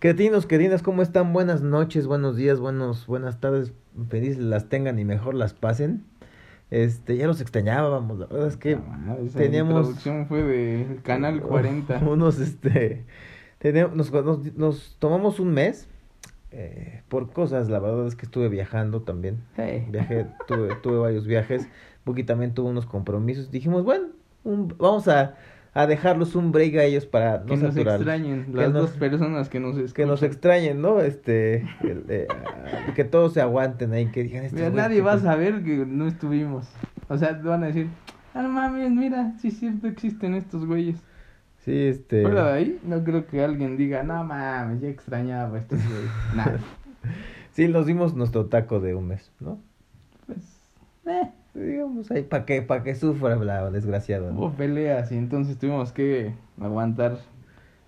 Queridos, queridas, ¿cómo están? Buenas noches, buenos días, buenos, buenas tardes. Felices las tengan y mejor las pasen. Este, ya los extrañábamos, la verdad es que Ah, esa teníamos fue de Canal 40. unos, este, teníamos, nos, nos, nos tomamos un mes eh, por cosas, la verdad es que estuve viajando también. Hey. Viajé, tuve, tuve varios viajes. Buki también tuvo unos compromisos. Dijimos, bueno, un- vamos a, a dejarlos un break a ellos para Que no nos saturarlos. extrañen, Que las nos- dos personas que nos escuchan. que nos extrañen, ¿no? Este, el, eh, que todos se aguanten ahí, que digan, estos Mira, nadie que- va a saber que no estuvimos. O sea, van a decir, ah, no mames, mira, sí es cierto, existen estos güeyes. Sí, este. De ahí, no creo que alguien diga, no mames, ya extrañaba a estos güeyes. Nada. Sí, nos dimos nuestro taco de un mes, ¿no? Pues, eh, Digamos ahí, para que, pa que sufra la desgraciada. ¿no? hubo peleas y entonces tuvimos que aguantar.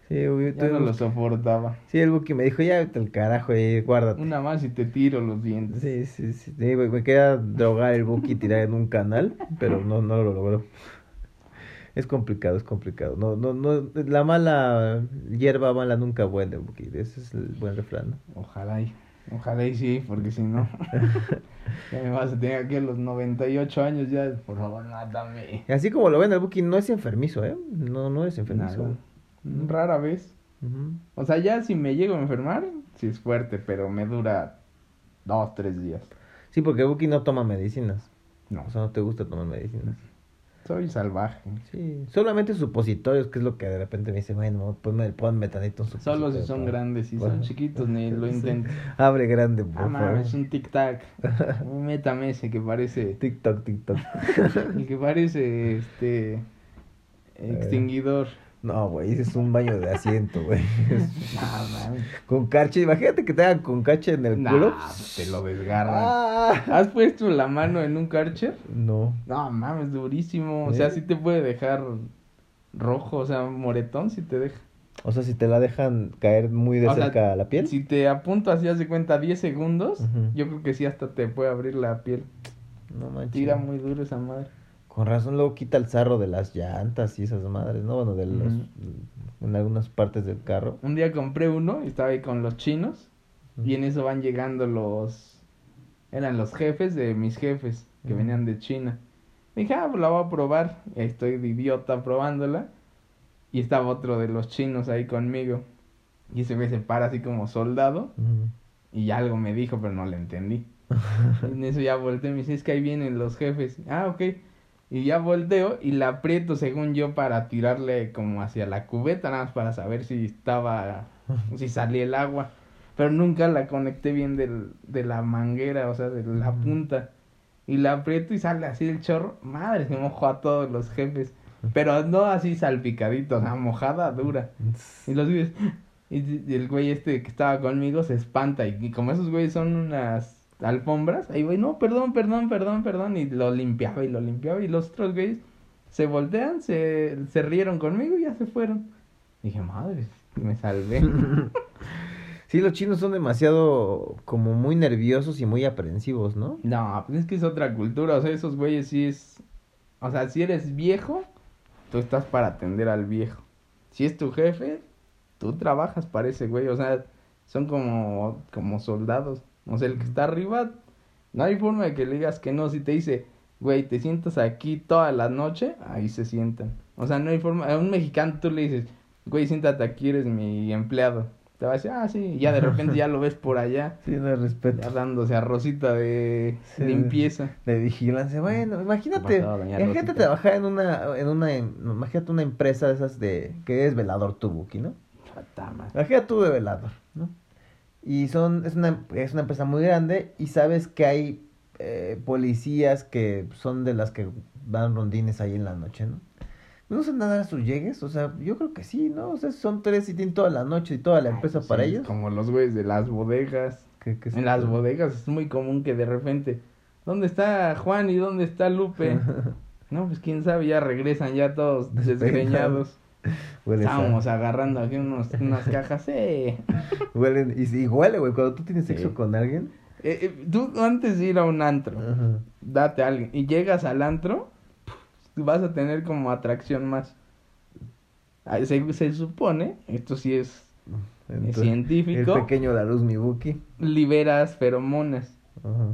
Sí, Ya no lo soportaba. sí, el Buki me dijo, ya vete al carajo y guárdate. Una más y te tiro los dientes. Sí, sí, sí. me quería drogar el Buki y tirar en un canal, pero no, no lo logró. Es complicado, es complicado. No, no, no, la mala hierba mala nunca huele, Buki. Ese es el buen refrán, ¿no? Ojalá y, ojalá y sí, porque si no, ya me vas a tener aquí a los 98 años ya, por favor, mátame. Y así como lo ven, el Buki no es enfermizo, ¿eh? No, no es enfermizo. Nada. Rara vez. O sea, ya si me llego a enfermar, sí es fuerte, pero me dura dos, tres días. Sí, porque Buki no toma medicinas. No, O sea, no te gusta tomar medicinas. Soy salvaje. Sí, solamente supositorios, que es lo que de repente me dice, bueno, ponme, ponme tantito un Solo supositorio. si son para- grandes, si Bueno. son chiquitos, ni lo Sí. intento. Abre grande, por Ah, favor. mames, un tic-tac. Métame ese que parece. TikTok, TikTok. El que parece este. Extinguidor. No, güey, ese es un baño de asiento, güey. Ah, mames. con cacha, imagínate que te hagan con cacha en el Nah, culo. te lo desgarran. Ah. ¿Has puesto la mano en un Karcher? No. No, mames, durísimo. O sea, ¿Eh? sí te puede dejar rojo, o sea, moretón si te deja. O sea, si te la dejan caer muy de O sea, cerca a la piel. Si te apunto así, haz de cuenta 10 segundos, Ujú. yo creo que sí hasta te puede abrir la piel. No manches. Tira muy duro esa madre. Con razón luego quita el sarro de las llantas y esas madres, ¿no? Bueno, de los... En algunas partes del carro. Un día compré uno y estaba ahí con los chinos y en eso van llegando los... Eran los jefes de mis jefes que venían de China. Dije, ah, pues la voy a probar. Y ahí estoy de idiota probándola. Y estaba otro de los chinos ahí conmigo. Y ese güey se para así como soldado. Y algo me dijo, pero no le entendí. En eso ya volteé y me dice, es que ahí vienen los jefes. Ah, ok. Y ya volteo y la aprieto según yo para tirarle como hacia la cubeta, nada más para saber si estaba, si salía el agua. Pero nunca la conecté bien del, de la manguera, o sea, de la punta. Y la aprieto y sale así el chorro. Madre, se mojó a todos los jefes. Pero no así salpicadito, o sea, mojada dura. Y los güeyes, y, y el güey este que estaba conmigo se espanta. Y, y como esos güeyes son unas alfombras, ahí güey, no, perdón, perdón, perdón, perdón. Y lo limpiaba y lo limpiaba. Y los otros güeyes se voltean, se, se rieron conmigo y ya se fueron. Dije, madre, me salvé. Sí, los chinos son demasiado como muy nerviosos y muy aprensivos, ¿no? no, pues es que es otra cultura. O sea, esos güeyes sí es. O sea, si eres viejo, tú estás para atender al viejo. Si es tu jefe, tú trabajas para ese güey. O sea, son como, como soldados. O sea, el que está arriba, no hay forma de que le digas que no. Si te dice, güey, te sientas aquí toda la noche, ahí se sientan. O sea, no hay forma. A un mexicano tú le dices, güey, siéntate aquí, eres mi empleado. Te va a decir, ah, sí. Y ya de repente ya lo ves por allá, Sí, no respeto. ya dándose a Rosita de Sí. limpieza. De vigilancia. Bueno, imagínate, imagínate trabajar en una, en una, imagínate una empresa de esas de, que es velador tu Buki, ¿no? Fatama. Imagínate tú de velador, ¿no? Y son, es una, es una empresa muy grande y sabes que hay eh, policías que son de las que dan rondines ahí en la noche, ¿no? ¿No son nada a sus llegues? O sea, yo creo que sí, ¿no? O sea, son tres y tienen toda la noche y toda la empresa Ay, para sí, ellos. Como los güeyes de las bodegas. En las bodegas es muy común que de repente, ¿dónde está Juan y dónde está Lupe? No, pues quién sabe, ya regresan ya todos desgreñados. Huele Estábamos agarrando aquí unos, unas cajas. Eh. Huelen, y, y huele, güey, cuando tú tienes sexo Sí. con alguien. Eh, eh, tú antes de ir a un antro, date a alguien y llegas al antro, vas a tener como atracción más. Ah, Se, se supone, esto sí es Entonces, científico. El pequeño la luz, mi Buki. liberas feromonas.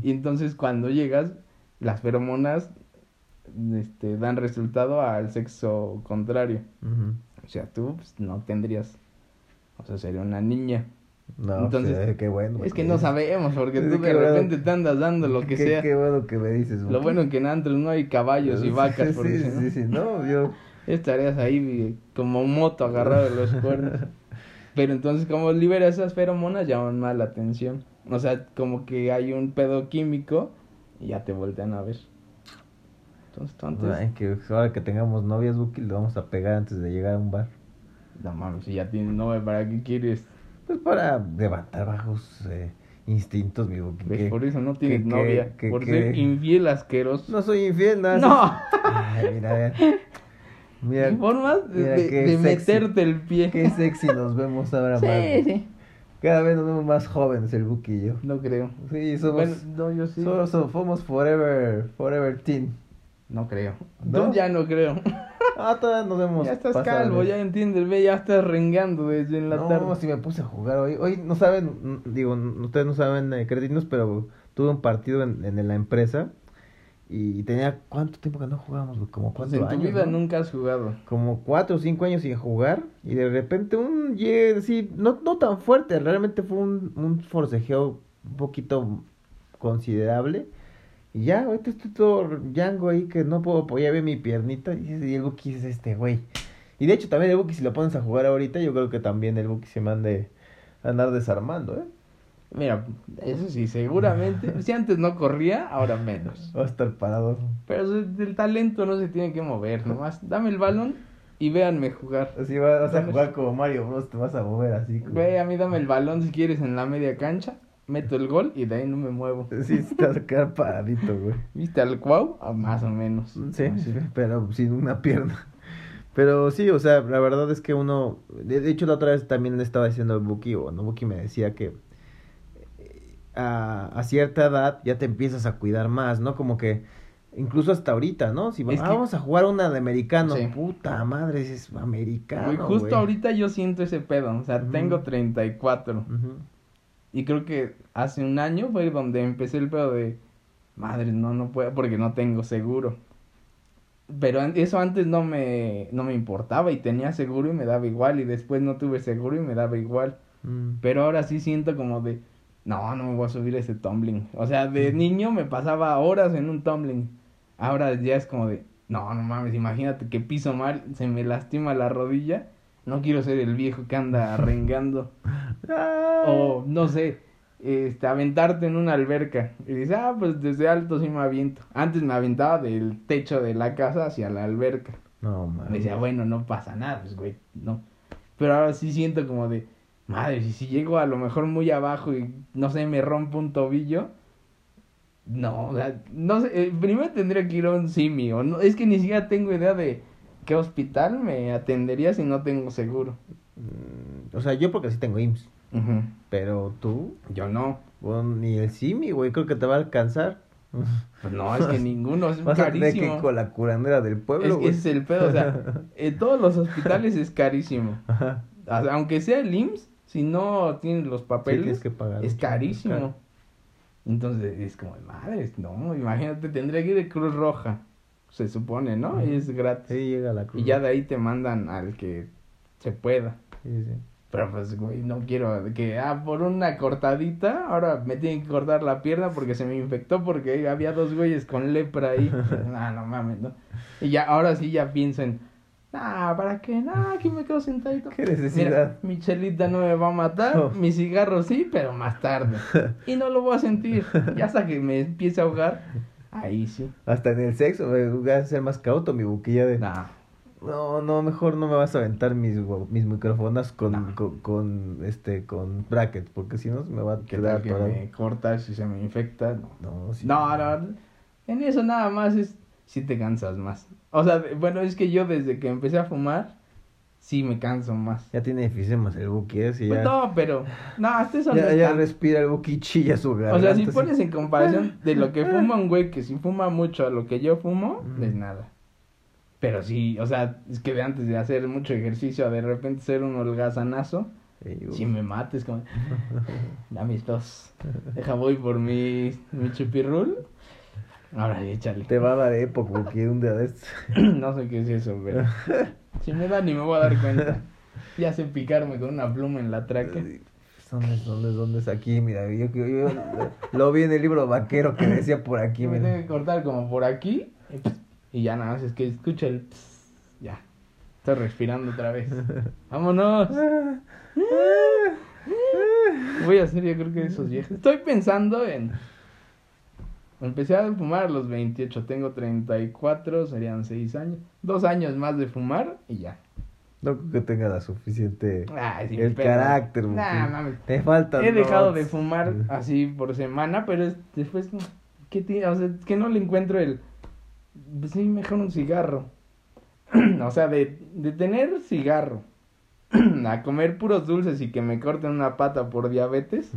Y entonces cuando llegas, las feromonas este, dan resultado al sexo contrario. O sea, tú pues, no tendrías, o sea, sería una niña. No, Entonces, pues, eh, qué bueno. Es que no sabemos, porque Sí, tú de bueno. repente te andas dando lo que qué, sea. Qué bueno que me dices. Lo bueno que en Antros no hay caballos y vacas, Sí, porque sí, si no, sí, sí, no, yo... estarías ahí vi- como moto agarrado de los cuernos. Pero entonces, como libera esas feromonas, llaman más la atención. O sea, como que hay un pedo químico y ya te voltean a ver. Entonces, tú antes, Ay, que ahora que tengamos novias, Buki, le vamos a pegar antes de llegar a un bar. no mames, si ya tienes novia, ¿para qué quieres? Pues para levantar bajos eh, instintos, mi Buki. ¿Ves? que- Por eso no tienes que- novia. que- por que- ser infiel asqueroso. No soy infiel, nada. No. Ay, mira, a ver. Mira, ¿Qué formas de, mira de- meterte el pie? qué sexy nos vemos ahora Sí, más. sí. Cada vez nos vemos más jóvenes, el Buki y yo. No creo. Sí, somos... Bueno, no, yo sí. Solo so- somos forever, forever teen. No creo. ¿No? Ya no creo. Ah, todavía nos vemos. ya estás calvo, ya entiendes, ve, ya estás rengando desde en la no, tarde. si me puse a jugar hoy. Hoy no saben, digo, ustedes no saben, eh, cretinos, pero tuve un partido en, en la empresa y tenía cuánto tiempo que no jugábamos, como Pues cuatro en tu años. vida ¿no? nunca has jugado. Como cuatro o cinco años sin jugar y de repente un, ye- sí, no, no tan fuerte, realmente fue un, un forcejeo un poquito considerable. Y ya, ahorita estoy todo yango ahí que no puedo apoyar bien mi piernita. Y, el Buki es este güey. Y de hecho también el Buki si lo pones a jugar ahorita, yo creo que también el Buki se mande a andar desarmando, ¿eh? Mira, eso sí, seguramente. si antes no corría, ahora menos. Va a estar parado. Pero el talento no se tiene que mover, nomás dame el balón y véanme jugar. Así va- vas a jugar como Mario Bros, te vas a mover así. como- Ve, a mí dame el balón si quieres en la media cancha, meto el gol y de ahí no me muevo. Sí, a quedar paradito, güey. ¿Viste al cuau? Ah, más o menos. Sí, Así. pero sin una pierna. Pero sí, o sea, la verdad es que uno, de, hecho la otra vez también le estaba diciendo al Buki, o no, Buki me decía que eh, a, a cierta edad ya te empiezas a cuidar más, ¿no? Como que incluso hasta ahorita, ¿no? Si que- ah, vamos a jugar una de americano, Sí. puta madre, es americano. Güey, justo güey. ahorita yo siento ese pedo, o sea, tengo 34 Ujú. Y creo que hace un año fue donde empecé el pedo de, madre, no, no puedo porque no tengo seguro. Pero eso antes no me, no me importaba y tenía seguro y me daba igual y después no tuve seguro y me daba igual. Mm. Pero ahora sí siento como de, no, no me voy a subir a ese tumbling. O sea, de niño me pasaba horas en un tumbling. Ahora ya es como de, no, no mames, imagínate que piso mal, se me lastima la rodilla. No quiero ser el viejo que anda arrengando. O, no sé, este, aventarte en una alberca. Y dices, ah, pues desde alto sí me aviento. Antes me aventaba del techo de la casa hacia la alberca. No, Me mames. decía, bueno, no pasa nada, pues, güey, no. Pero ahora sí siento como de, madre, si, si llego a lo mejor muy abajo y, no sé, me rompo un tobillo, no, o sea, no sé, eh, primero tendría que ir a un simio, no, es que ni siquiera tengo idea de qué hospital me atendería si no tengo seguro. Mm, O sea, yo porque sí tengo IMSS, pero tú, Yo no, ni el Simi, güey, creo que te va a alcanzar. pues no, es que ninguno, es Vas a tener que carísimo. con la curandera del pueblo, Es, güey. ese es el pedo, o sea, en todos los hospitales es carísimo. Ajá. O sea, aunque sea el IMSS, si no tienes los papeles, que pagar. es carísimo. caro. Entonces es como, madre, no, imagínate, tendría que ir de Cruz Roja, se supone, ¿no? Ujú. Y es gratis. Sí, llega la cruz. y ya de ahí te mandan al que se pueda. Sí, sí. Pero pues, güey, no quiero que, ah, por una cortadita, ahora me tienen que cortar la pierna porque se me infectó porque había dos güeyes con lepra ahí. no, no mames, ¿no? Y ya, ahora sí ya piensen, ah, ¿para qué? No, aquí me quedo sentadito. ¿Qué necesidad? Mira, mi chelita no me va a matar, mi cigarro sí, pero más tarde. Y no lo voy a sentir. Ya hasta que me empiece a ahogar, ahí sí. Hasta en el sexo, voy a ser más cauto mi buquilla de... Nah, No, no, mejor no me vas a aventar mis, mis micrófonos con, No. con, con, este, con brackets, porque si no me va a que quedar que atorado. me cortas y se me infecta. No. No, sí. No, no, en eso nada más es si te cansas más. O sea, bueno, es que yo desde que empecé a fumar, sí me canso más. Ya tiene efisemas el buqui ese, Pues ya... no, pero, no, hasta eso no ya, respira el buqui chilla su O garganta. sea, si así. pones en comparación de lo que fuma un güey que si fuma mucho a lo que yo fumo, es nada. Pero sí, o sea, es que de antes de hacer mucho ejercicio, a de repente ser un holgazanazo. Si me mates, como. Dame estos. Deja, voy por mi, mi chupirrul. Ahora sí, échale. Te va a dar época porque un día de estos. no sé qué es eso, pero. Si me da, ni me voy a dar cuenta. Ya sé picarme con una pluma en la traca. ¿Dónde es? ¿Dónde es? ¿Dónde es? Aquí, mira, yo, yo, yo lo vi en el libro vaquero que decía por aquí, me mira. tengo que cortar como por aquí. Y ya nada más es que escucha el. pss, Ya. Estoy respirando otra vez. ¡Vámonos! Voy a hacer, yo creo que esos viejos. Estoy pensando en. Empecé a fumar a los 28, tengo 34, serían 6 años. Dos años más de fumar y ya. No creo que tenga la suficiente. Ay, el pedo. carácter, Nah, mames. Te falta. He dejado de fumar así por semana, pero es- después, ¿qué tiene? O sea, que no le encuentro el. Pues sí, mejor un cigarro. o sea, de, de tener cigarro a comer puros dulces y que me corten una pata por diabetes,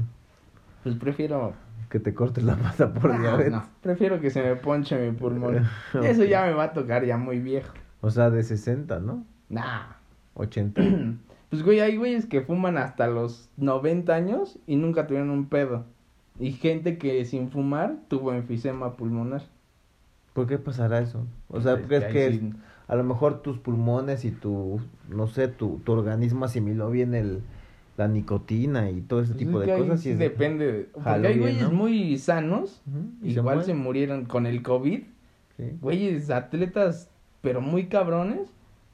pues prefiero. Que te cortes la pata por diabetes. no, prefiero que se me ponche mi pulmón. Eso ya me va a tocar ya muy viejo. O sea, de 60, ¿no? Nah. 80. Pues, güey, hay güeyes que fuman hasta los 90 años y nunca tuvieron un pedo. Y gente que sin fumar tuvo enfisema pulmonar. ¿Por qué pasará eso? O sea, Es ¿crees que sí- a lo mejor tus pulmones y tu, no sé, tu, tu organismo asimiló bien el, la nicotina y todo ese pues tipo es de que cosas? sí depende. de- Porque Jaló hay güeyes ¿no? muy sanos. Y Igual se, murieron con el COVID. Sí. Güeyes atletas, pero muy cabrones.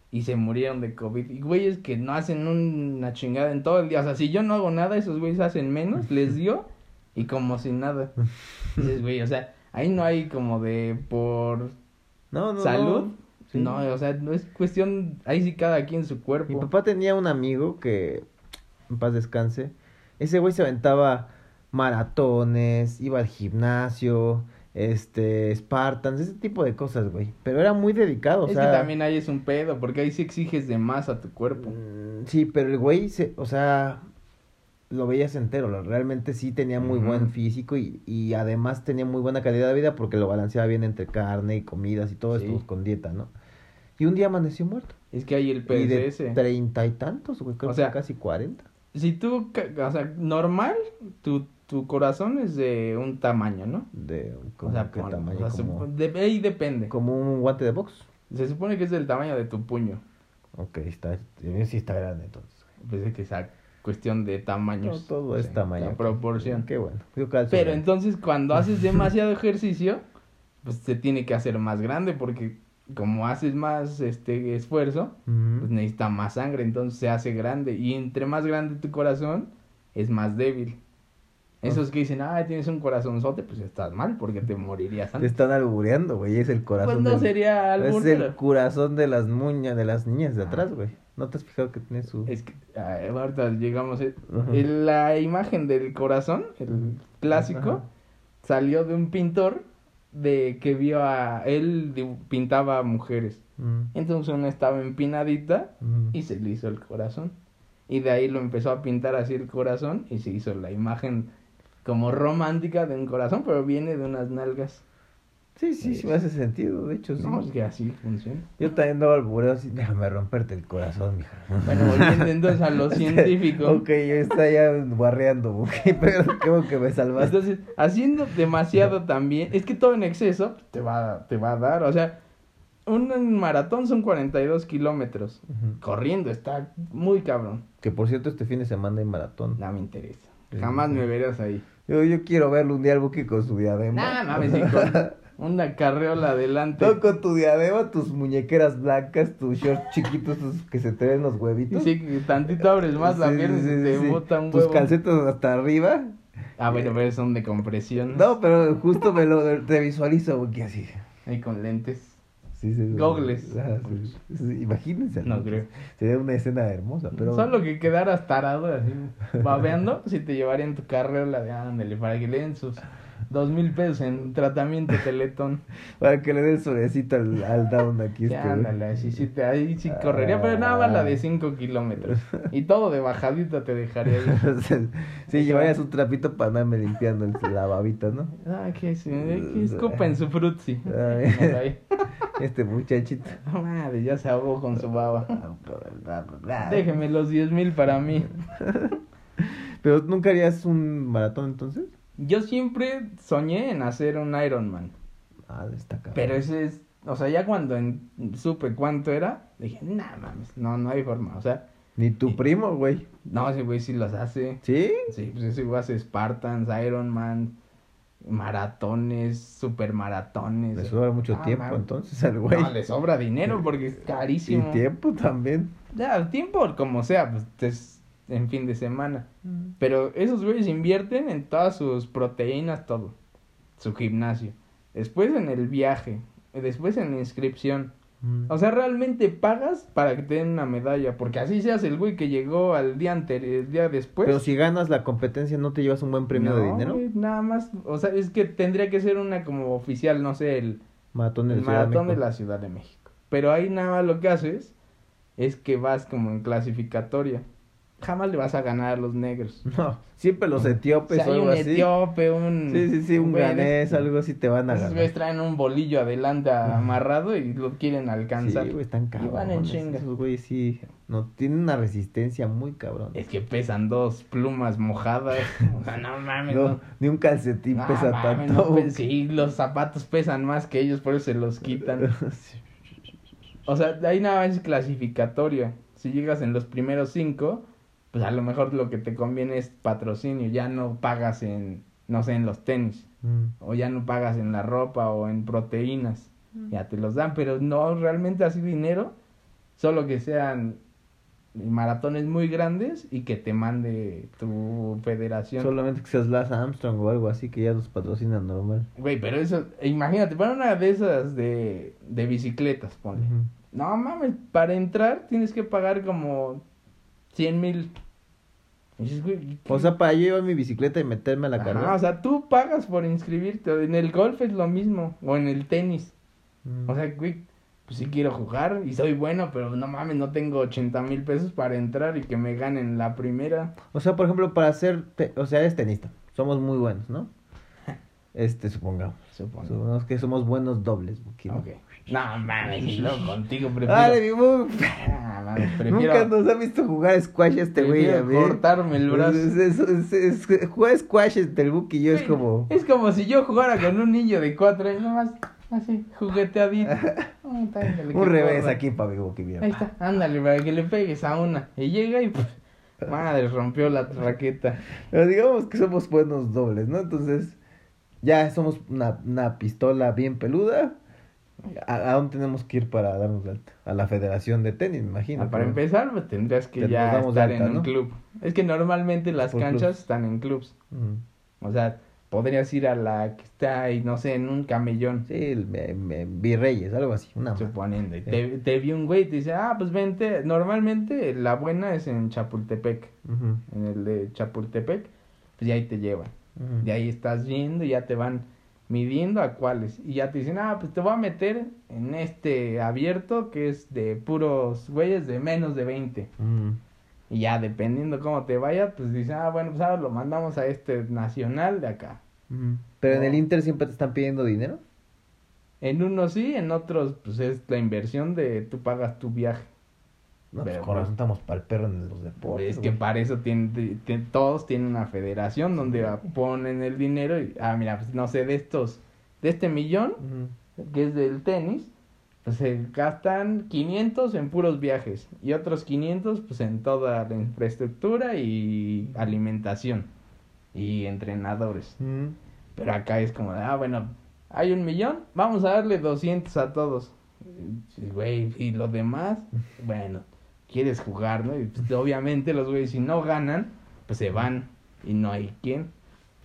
Y se murieron de COVID. Y güeyes que no hacen una chingada en todo el día. O sea, si yo no hago nada, esos güeyes hacen menos. Les dio. Y como sin nada. Dices, güey, o sea, ahí no hay como de por No, no, salud. no. Sí. No, o sea, no es cuestión, ahí sí cada quien su cuerpo. Mi papá tenía un amigo que, en paz descanse, ese güey se aventaba maratones, iba al gimnasio, este, Spartans, ese tipo de cosas, güey. Pero era muy dedicado, o es sea... que también ahí es un pedo, porque ahí sí exiges de más a tu cuerpo. Mm, Sí, pero el güey, se, o sea, lo veías entero, realmente sí tenía muy buen físico y, y además tenía muy buena calidad de vida porque lo balanceaba bien entre carne y comidas y todo Sí. esto con dieta, ¿no? Y un día amaneció muerto. Es que hay el Y de PSS. treinta y tantos, güey, creo O que sea, casi cuarenta. Si tú, o sea, normal, tu, tu corazón es de un tamaño, ¿no? De O sea, qué tamaño, o sea, como, sup- de- ahí depende. como un guante de box. Se supone que es del tamaño de tu puño. Ok, está, sí está grande entonces. Pues es que esa cuestión de No, tamaños. todo es sí, tamaño. La proporción. Qué bueno. Yo Pero entonces cuando haces demasiado ejercicio, pues se tiene que hacer más grande porque como haces más este esfuerzo, pues necesita más sangre, entonces se hace grande y entre más grande tu corazón es más débil. Esos que dicen, ah, tienes un corazonzote, pues estás mal porque te morirías Te antes. están albureando, güey. Es el corazón. Pues no del- sería albur, Es el pero- corazón de las muñas, de las niñas de Ah. atrás, güey. ¿No te has fijado que tiene su...? Es que ah, ahorita llegamos. eh, la imagen del corazón, el clásico, salió de un pintor de que vio a él pintaba a mujeres. Mm, Entonces una estaba empinadita mm. y se le hizo el corazón. Y de ahí lo empezó a pintar así el corazón y se hizo la imagen como romántica de un corazón, pero viene de unas nalgas. Sí, sí, sí me hace sentido, de hecho, sí. No, es que así funciona. Yo también daba albureo así, déjame romperte el corazón, mija. Bueno, volviendo entonces a lo científico. ok, yo está ya guarreando, ok, pero creo que me salvaste. Entonces, haciendo demasiado también, es que todo en exceso te va, te va a dar, o sea, un, maratón son 42 kilómetros. Ujú. Corriendo, está muy cabrón. Que por cierto, este fin de semana hay maratón. No me interesa. Sí. Jamás me verás ahí. Yo, yo quiero verlo un día al buque con su diadema. Nah, mames, sí, con una carreola adelante. Tú con tu diadema, tus muñequeras blancas, tus shorts chiquitos, tus que se te ven los Y huevitos. sí, tantito abres más la pierna y sí, se sí, te bota un Tus huevo. calcetas hasta arriba. Ah, bueno, pero son de compresión. No, pero justo me lo te visualizo, porque así. Ahí con lentes. Sí, sí. Gogles. Ah, sí, Imagínense. No creo. Sería una escena hermosa, pero. Solo que quedaras tarado así, babeando, si te llevarían tu carrera de ándale, para que le den sus dos mil pesos en tratamiento teletón. Para que le dé el solecito al, al down aquí. Ya, este, ándale, así sí te, ahí sí correría, pero nada más la Ah. de 5 kilómetros. Y todo de bajadita te dejaría ahí. sí, llevarías un trapito para andarme limpiando el- la babita, ¿no? Ah, que, sí, que escupen su frutzi. Este muchachito. Madre, ya se ahogó con su baba. Déjeme los 10 mil para mí. Pero nunca harías un maratón entonces? Yo siempre soñé en hacer un Ironman. Ah, está cabrón. Pero ese es, o sea, ya cuando en- supe cuánto era, dije, nah, mames, no, no hay forma. O sea, Ni tu primo, güey. no, ese güey sí los hace. ¿Sí? Sí, pues ese güey hace Spartans, Ironman, maratones, supermaratones. Le sobra mucho Ah, tiempo entonces al güey. No, le sobra dinero porque es y carísimo. tiempo también. Ya, el tiempo, como sea, pues es en fin de semana. Pero esos güeyes invierten en todas sus proteínas, todo. Su gimnasio. Después en el viaje. Después en la inscripción. Mm. O sea, realmente pagas para que te den una medalla. Porque así seas el güey que llegó al día anterior, el día después. Pero si ganas la competencia, ¿no te llevas un buen premio de dinero? güey, nada más. O sea, es que tendría que ser una como oficial, no sé, el, Maratón de el la Ciudad de la Ciudad de México. Pero ahí nada más lo que haces es que vas como en clasificatoria. Jamás le vas a ganar a los negros. No, siempre los etíopes O sea, o hay algo un así. etíope, un... Sí, sí, sí, un güey ganés, este. algo así te van a Esos ganar. traen un bolillo adelante amarrado y lo quieren alcanzar. Sí, güey, están Y van en cabrones. chinga. Esos güeyes sí, no, tienen una resistencia muy cabrón. Es que pesan dos plumas mojadas. O sea, no mames. No, No, ni un calcetín No pesa mames, tanto. sí, los zapatos pesan más que ellos, por eso se los quitan. Sí. O sea, de ahí nada más es clasificatoria. Si llegas en los primeros cinco, pues a lo mejor lo que te conviene es patrocinio. Ya no pagas en, no sé, en los tenis. Mm. O ya no pagas en la ropa o en proteínas. Ya te los dan, pero no realmente así dinero. Solo que sean maratones muy grandes y que te mande tu federación. Solamente que seas Lance Armstrong o algo así que ya los patrocinan normal. Güey, pero eso, imagínate, para una de esas de, de bicicletas, ponle. No mames, para entrar tienes que pagar como 100 mil. O sea, para yo llevar mi bicicleta y meterme a la Ajá, carrera. o sea, tú pagas por inscribirte. En el golf es lo mismo, o en el tenis. Mm. O sea, güey, pues sí quiero jugar y soy bueno, pero no mames, no tengo 80 mil pesos para entrar y que me ganen la primera. O sea, por ejemplo, para te- o sea, eres tenista, somos muy buenos, ¿no? Este, supongamos. Supongamos que somos buenos dobles, Buki, ¿no? Ok. No mames, luego contigo prefiero. Dale, mi bu- Ah, mames, prefiero. Nunca nos ha visto jugar squash este güey. a ver. cortarme el brazo. Es, es- es- es- es- jugar squash entre el Buki y yo es como... Es como si yo jugara con un niño de cuatro años, nomás así, jugueteadito. Un revés porra. aquí para mi Buki, mira. Ahí está, ándale, para que le pegues a una. Y llega y, pff, madre, rompió la raqueta. Pero digamos que somos buenos dobles, ¿no? Entonces, ya somos una, una pistola bien peluda. ¿A, a dónde tenemos que ir para darnos de alta? A la Federación de Tenis, me imagino. Ah, para pero- empezar, pues, tendrías que Te- ya estar alta, en un club. Es que normalmente las Por canchas clubs. están en clubs. Ujú. O sea, podrías ir a la que está ahí, no sé, en un camellón. Sí, el, me- me- Virreyes, algo así, una. Suponiendo. Y Sí. te, te vi un güey y te dice, ah, pues vente. Normalmente la buena es en Chapultepec. En el de Chapultepec. Pues ya ahí te llevan. De ahí estás viendo y ya te van midiendo a cuáles. Y ya te dicen, ah, pues te voy a meter en este abierto que es de puros güeyes de menos de 20. Ujú. Y ya dependiendo cómo te vaya, pues dicen, ah, bueno, pues ahora lo mandamos a este nacional de acá. Ujú. Pero en el Inter siempre te están pidiendo dinero. En unos sí, en otros, pues es la inversión de tú pagas tu viaje. No, Pero, pues, estamos para el perro en los deportes. es que güey. para eso tienen, ti- todos tienen una federación donde ponen el dinero y, ah, mira, pues no sé, de estos, de este millón, que es del tenis, pues se gastan 500 en puros viajes y otros 500 pues en toda la infraestructura y alimentación y entrenadores. Pero acá es como, de, ah, bueno, hay un millón, vamos a darle 200 a todos. Güey, y los demás, bueno, quieres jugar, ¿no? Y pues, obviamente los güeyes si no ganan, pues se van y no hay quien.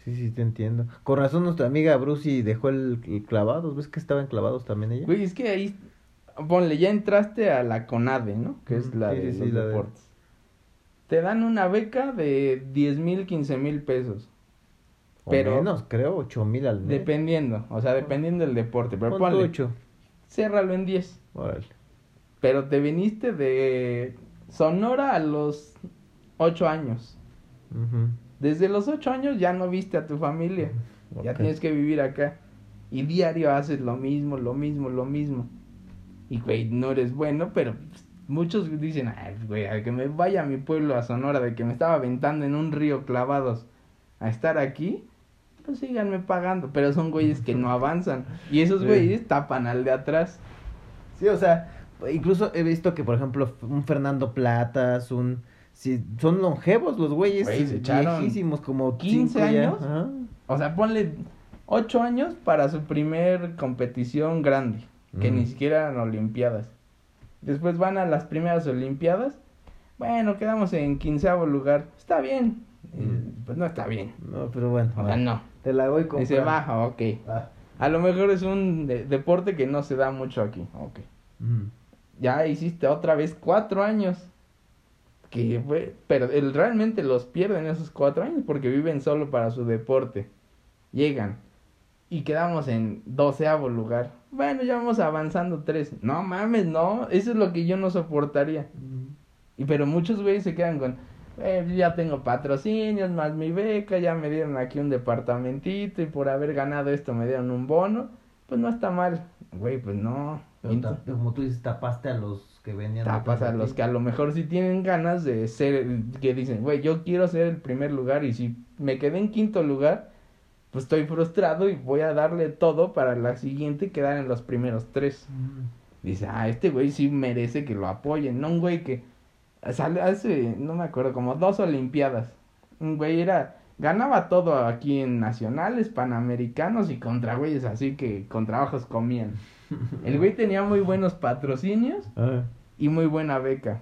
Sí, sí, te entiendo. Con razón nuestra amiga Brucy dejó el, el clavados. ¿Ves que estaba en clavados también ella? Güey, es que ahí, ponle, ya entraste a la CONADE, ¿no? Que es la sí, de sí, los de- deportes. Te dan una beca de 10 mil, 15 mil pesos. O pero- menos, creo, ocho mil al mes. Dependiendo, o sea, dependiendo del deporte. Pero ponle, ocho. ciérralo en 10. Órale. Pero te viniste de Sonora a los 8 años. Desde los 8 años ya no viste a tu familia. Ya tienes que vivir acá. Y diario haces lo mismo, lo mismo, lo mismo. Y, güey, no eres bueno, pero muchos dicen, ay, güey, a que me vaya a mi pueblo, a Sonora, de que me estaba aventando en un río clavados a estar aquí, pues síganme pagando. Pero son güeyes que no avanzan. Y esos güeyes tapan al de atrás. Sí, o sea, incluso he visto que, por ejemplo, un Fernando Platas, un... Sí, son longevos los güeyes, Güey, se echaron viejísimos, como 15 cinco ya. años. Ajá. O sea, ponle 8 años para su primer competición grande, que ni siquiera eran Olimpiadas. Después van a las primeras Olimpiadas. Bueno, quedamos en quinceavo lugar. Está bien. Eh, pues no está bien. No, pero bueno. O sea, no. Te la voy con Dice, baja, ok. A lo mejor es un de- deporte que no se da mucho aquí. Ok. Ya hiciste otra vez cuatro años. Que fue, pero el, realmente los pierden esos cuatro años porque viven solo para su deporte. Llegan y quedamos en doceavo lugar. Bueno, ya vamos avanzando tres. No mames, no. Eso es lo que yo no soportaría. Y pero muchos güeyes se quedan con, "Eh, ya tengo patrocinios, más mi beca, ya me dieron aquí un departamentito y por haber ganado esto me dieron un bono. Pues no está mal. Güey, pues no. Pero ta- como tú dices, tapaste a los que venían. tapas a los que a lo mejor sí tienen ganas de ser, que dicen, güey, yo quiero ser el primer lugar y si me quedé en quinto lugar, pues estoy frustrado y voy a darle todo para la siguiente quedar en los primeros tres. Dice, ah, este güey sí merece que lo apoyen, no un güey que sale hace, no me acuerdo, como dos olimpiadas. Un güey era, ganaba todo aquí en nacionales, panamericanos y contra güeyes así que con trabajos comían. El güey tenía muy buenos patrocinios Ah. y muy buena beca.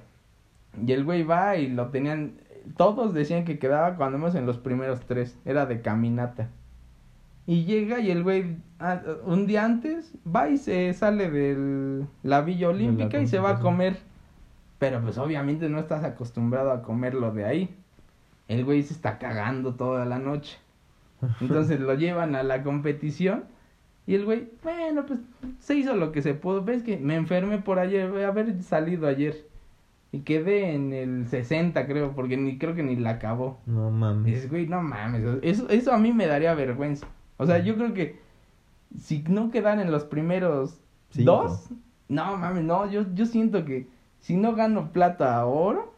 Y el güey va y lo tenían, todos decían que quedaba cuando menos en los primeros tres, era de caminata. Y llega y el güey, ah, un día antes, va y se sale de la Villa la Olímpica y se va a comer. Pero pues obviamente no estás acostumbrado a comerlo de ahí. El güey se está cagando toda la noche. Entonces lo llevan a la competición y el güey, bueno, pues se hizo lo que se pudo. Ves que me enfermé por ayer, voy a haber salido ayer. Y quedé en el 60, creo, porque ni creo que ni la acabó. No mames. dices, güey, no mames, eso, eso a mí me daría vergüenza. O sea, yo creo que si no quedan en los primeros Cinco. dos, no mames, no, yo, yo siento que si no gano plata oro,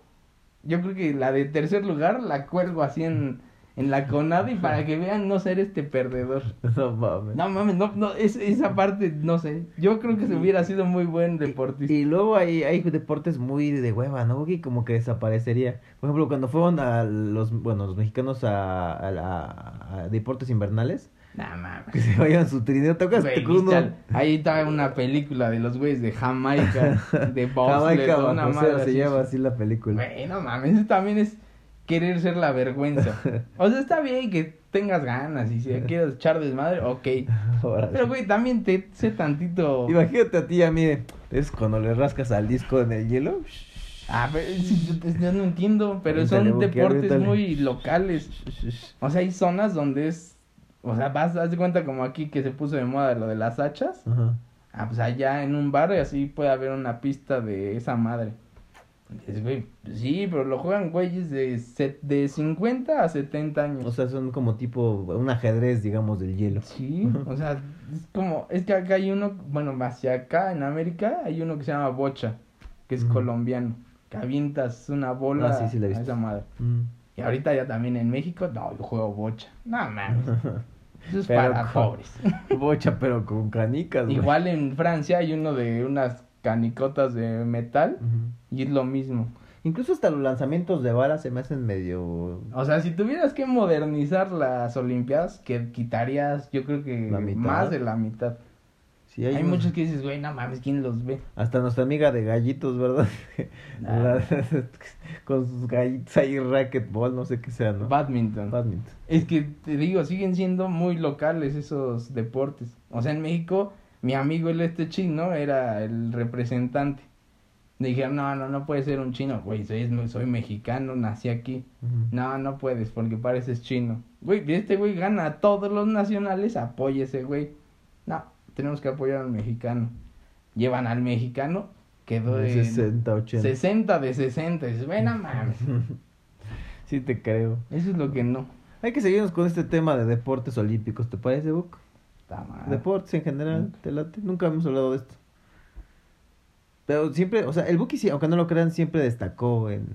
yo creo que la de tercer lugar la cuelgo así en, en la conada y para que vean no ser este perdedor. No mames. No mames, no, no, es, esa parte, no sé, yo creo que se hubiera sido muy buen deportista. Y luego hay, hay deportes muy de hueva, ¿no? Que como que desaparecería. Por ejemplo, cuando fueron a los, bueno, los mexicanos a, a, a deportes invernales, No mames. que se vayan su trineo. ¿viste al- ahí está una película de los güeyes de Jamaica, de bobsled, Jamaica o una madre se así. llama así la película. Güey, no mames, eso también es querer ser la vergüenza. O sea, está bien que tengas ganas y si quieres echar desmadre, ok. Pero, güey, también te sé tantito... Imagínate a ti y a mí, es cuando le rascas al disco en el hielo. Ah, pero yo, te- no entiendo, pero son deportes muy locales. O sea, hay zonas donde es... O sea, vas, haz de cuenta como aquí que se puso de moda lo de las hachas. Ajá. Ah, pues allá en un barrio así puede haber una pista de esa madre. Dices, güey, sí, pero lo juegan güeyes de, se- de 50 a 70 años. O sea, son como tipo un ajedrez, digamos, del hielo. sí, o sea, es como, es que acá hay uno, bueno, hacia acá en América hay uno que se llama bocha, que es colombiano, que avientas una bola Ah, sí, a esa madre. Mm. Y ahorita ya también en México, no, yo juego bocha. No, mames, eso es Pero para con- pobres. Bocha, pero con canicas, güey. Igual en Francia hay uno de unas canicotas de metal y es lo mismo. Incluso hasta los lanzamientos de balas se me hacen medio... O sea, si tuvieras que modernizar las Olimpiadas, que quitarías, yo creo que más de la mitad. Sí, Hay, muchos que dices, güey, no mames, ¿quién los ve? Hasta nuestra amiga de gallitos, ¿verdad? Ah. Con sus gallitos ahí, racquetball, no sé qué sea, ¿no? Badminton. Badminton. Es que te digo, siguen siendo muy locales esos deportes. O sea, en México, mi amigo el este chino era el representante. Dijeron, no, no, no puede ser un chino. Güey, soy, soy mexicano, nací aquí. No, no puedes porque pareces chino. Güey, este güey gana a todos los nacionales, apoya ese güey. Tenemos que apoyar al mexicano. Llevan al mexicano, quedó De de 60, 80. 60 de 60. Dices, güey, no mames. Sí te creo. Eso es lo que no. Hay que seguirnos con este tema de deportes olímpicos, ¿te parece, Buc? Está mal. Deportes en general, ¿te late? Nunca hemos hablado de esto. Pero siempre, o sea, el Buki, sí, aunque no lo crean, siempre destacó en,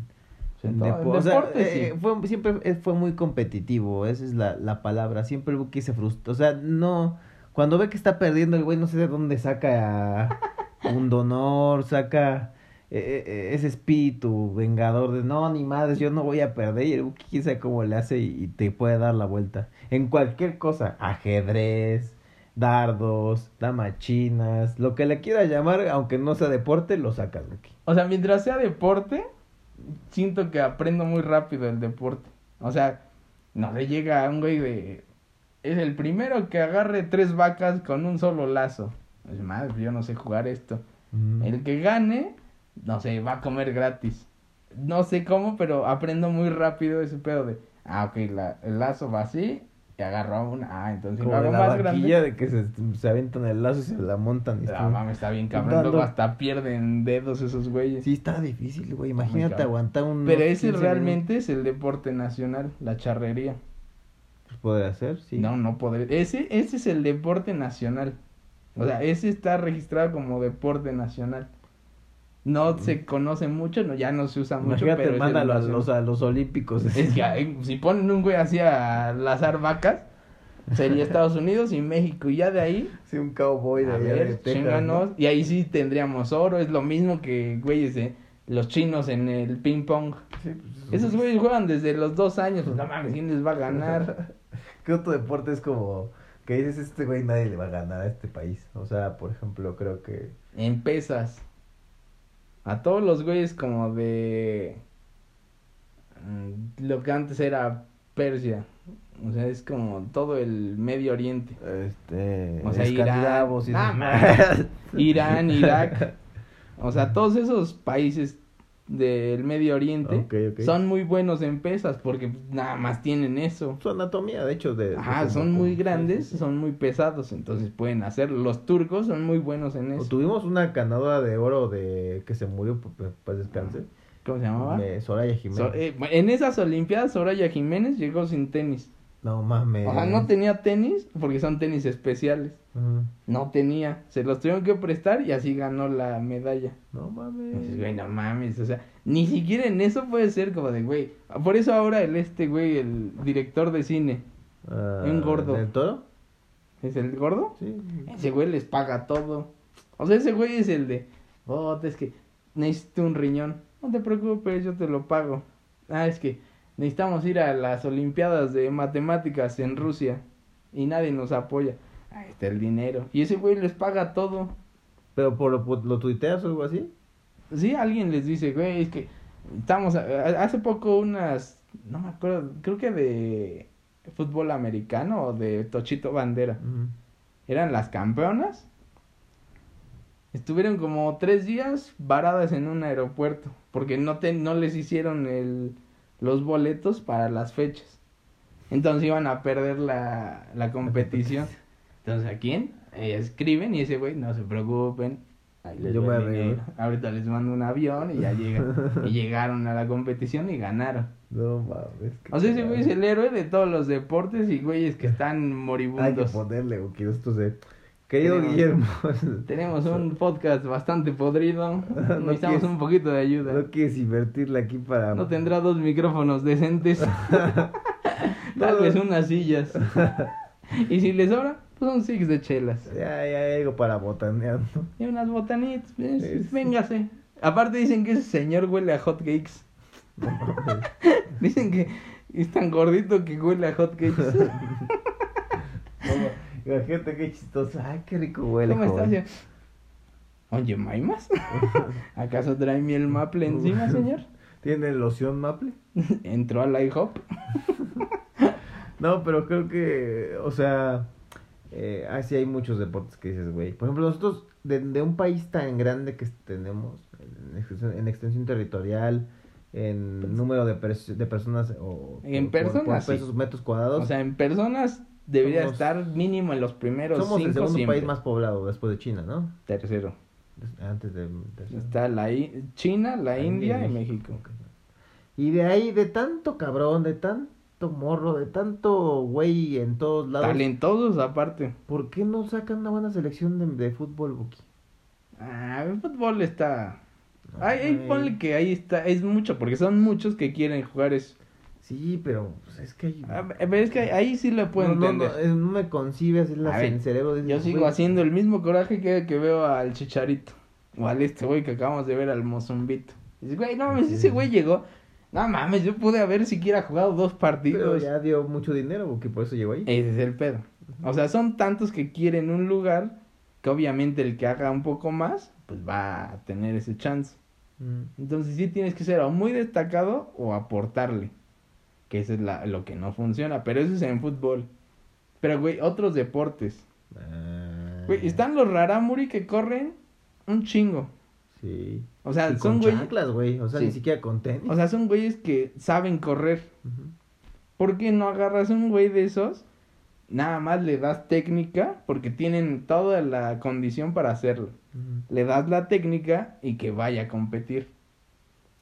En depo- o sea, eh, fue, siempre eh, fue muy competitivo, esa es la, la palabra. Siempre el Buki se frustra, o sea, no, cuando ve que está perdiendo el güey, no sé de dónde saca un donor, saca eh, eh, ese espíritu vengador de no, ni madres, yo no voy a perder. Y el quién sabe cómo le hace y, te puede dar la vuelta. En cualquier cosa, ajedrez, dardos, damachinas, lo que le quiera llamar, aunque no sea deporte, lo saca Buki. O sea, mientras sea deporte, siento que aprendo muy rápido el deporte. O sea, no le llega a un güey de... Es el primero que agarre tres vacas con un solo lazo. Es más, yo no sé jugar esto. Mm. El que gane, no sé, va a comer gratis. No sé cómo, pero aprendo muy rápido ese pedo de... Ah, ok, la, el lazo va así y agarro una. Ah, entonces Como lo hago la más grande. de que se, se aventan el lazo y se la montan. y Ah, mames, está bien cabrón. Luego hasta pierden dedos esos güeyes. Sí, está difícil, güey. Imagínate aguantar un. Pero ese realmente es el deporte nacional, la charrería. Pues podría ser, sí. No, no podré. Ese, ese es el deporte nacional. O sea, ese está registrado como deporte nacional. No se conoce mucho, no, ya no se usa mucho. Imagínate, pero mándalo a los, a los olímpicos. Es que eh, si ponen un güey así a lazar vacas, sería Estados Unidos y México. Y ya de ahí, Sí, un cowboy de a de ver, Texas, chinganos. ¿no? Y ahí sí tendríamos oro. Es lo mismo que güeyes de los chinos en el ping pong. Sí, pues, Esos güeyes juegan desde los dos años. Pues, no mames, ¿quién les va a ganar? ¿Qué otro deporte es como que dices este güey nadie le va a ganar a este país? O sea, por ejemplo, creo que En pesas. A todos los güeyes como de... mm, Lo que antes era Persia. O sea, es como todo el Medio Oriente. este O sea, y Irán. esas- Ah, Irán, Irak. O sea, todos esos países del Medio Oriente son muy buenos en pesas porque nada más tienen eso. Su anatomía, de hecho, de. Ajá, son muy grandes, son muy pesados, entonces pueden hacerlo. Los turcos son muy buenos en O eso. Tuvimos una ganadora de oro de que se murió, pues, pues descanse. ¿Cómo se llamaba? Soraya Jiménez. So- eh, en esas Olimpiadas, Soraya Jiménez llegó sin tenis. No mames. O sea, no tenía tenis porque son tenis especiales. No tenía. Se los tuvieron que prestar y así ganó la medalla. No mames. Entonces, güey, no mames. O sea, ni siquiera en eso puede ser como de, güey. Por eso ahora el este, güey, el director de cine, Ah, un gordo. ¿Del toro? ¿es el gordo? Sí. Ese güey les paga todo. O sea, ese güey es el de, oh, es que necesito un riñón. No te preocupes, yo te lo pago. Ah, es que necesitamos ir a las Olimpiadas de Matemáticas en Rusia y nadie nos apoya. Ahí está el dinero. Y ese güey les paga todo. ¿Pero por, por- lo tuiteas o algo así? Sí, alguien les dice, güey, es que estamos, a- a- hace poco unas, no me acuerdo, creo que de fútbol americano o de Tochito Bandera. Eran las campeonas. Estuvieron como tres días varadas en un aeropuerto porque no, te, no les hicieron el, los boletos para las fechas. Entonces iban a perder la, la competición. Entonces, ¿a quién? Eh, escriben y ese güey, no se preocupen. Ahí les Yo dinero. Ahorita les mando un avión y ya llegan. y llegaron a la competición y ganaron. No mames. O sea, ese güey es el héroe de todos los deportes y güeyes que están Hay que moribundos. ponerle, o quiero esto de... Querido Tenemos- Guillermo, Tenemos un podcast bastante podrido. Necesitamos quieres- un poquito de ayuda. no quieres invertirle aquí para... No tendrá dos micrófonos decentes. Tal vez unas sillas. Y si les sobra, pues un six de chelas. Ya, ya hay algo para botanear, ¿no? Y unas botanitas. pues, Sí, sí. Véngase. Aparte dicen que ese señor huele a hot cakes. No. Dicen que es tan gordito que huele a hot cakes. No. Imagínate qué chistoso. Ay, qué rico huele, ¿Cómo estás? joven. Oye, ¿Maimas? ¿Acaso trae miel maple encima, señor? ¿Tiene loción maple? Entró al IHOP. No, pero creo que, o sea, eh, así hay muchos deportes que dices, güey. Por ejemplo, nosotros, de, de un país tan grande que tenemos, en extensión, en extensión territorial, en número de, pers- de personas o En por- personas, por sí. pesos metros cuadrados, O sea, en personas debería Somos- estar mínimo en los primeros somos el cinco segundo siempre. país más poblado después de China, ¿no? Tercero. Antes de... tercero. Está la I- China, la La India y México. Y de ahí, de tanto cabrón, de tanto morro, de tanto güey en todos lados, Talentosos aparte. ¿por qué no sacan una buena selección de, de fútbol, Buki? Ah, el fútbol está. Ay, ay, ponle que ahí está. Es mucho, porque son muchos que quieren jugar eso. Sí, pero pues, es que hay... Ah, Pero es que ahí sí lo puedo no, no, entender. no, eh, no me concibe así la, ver, el cerebro de Yo sigo haciendo el mismo coraje que, que veo al Chicharito. O al este güey que acabamos de ver al Mozumbito. Dices, güey, no mames, ese güey llegó. No mames, yo pude haber siquiera jugado dos Pero partidos. ya dio mucho dinero, que por eso llegó ahí. Ese es el pedo. O sea, son tantos que quieren un lugar que obviamente el que haga un poco más, pues va a tener ese chance. Mm. Entonces sí tienes que ser o muy destacado o aportarle. Que eso es la, lo que no funciona. Pero eso es en fútbol. Pero, güey, otros deportes. Ah, Güey, están los raramuri que corren un chingo. Sí. O sea, Y son güeyes. güey. O sea, Sí. ni siquiera con tenis. O sea, son güeyes que saben correr. Ujú. ¿Por qué no agarras un güey de esos? Nada más le das técnica porque tienen toda la condición para hacerlo. Le das la técnica y que vaya a competir.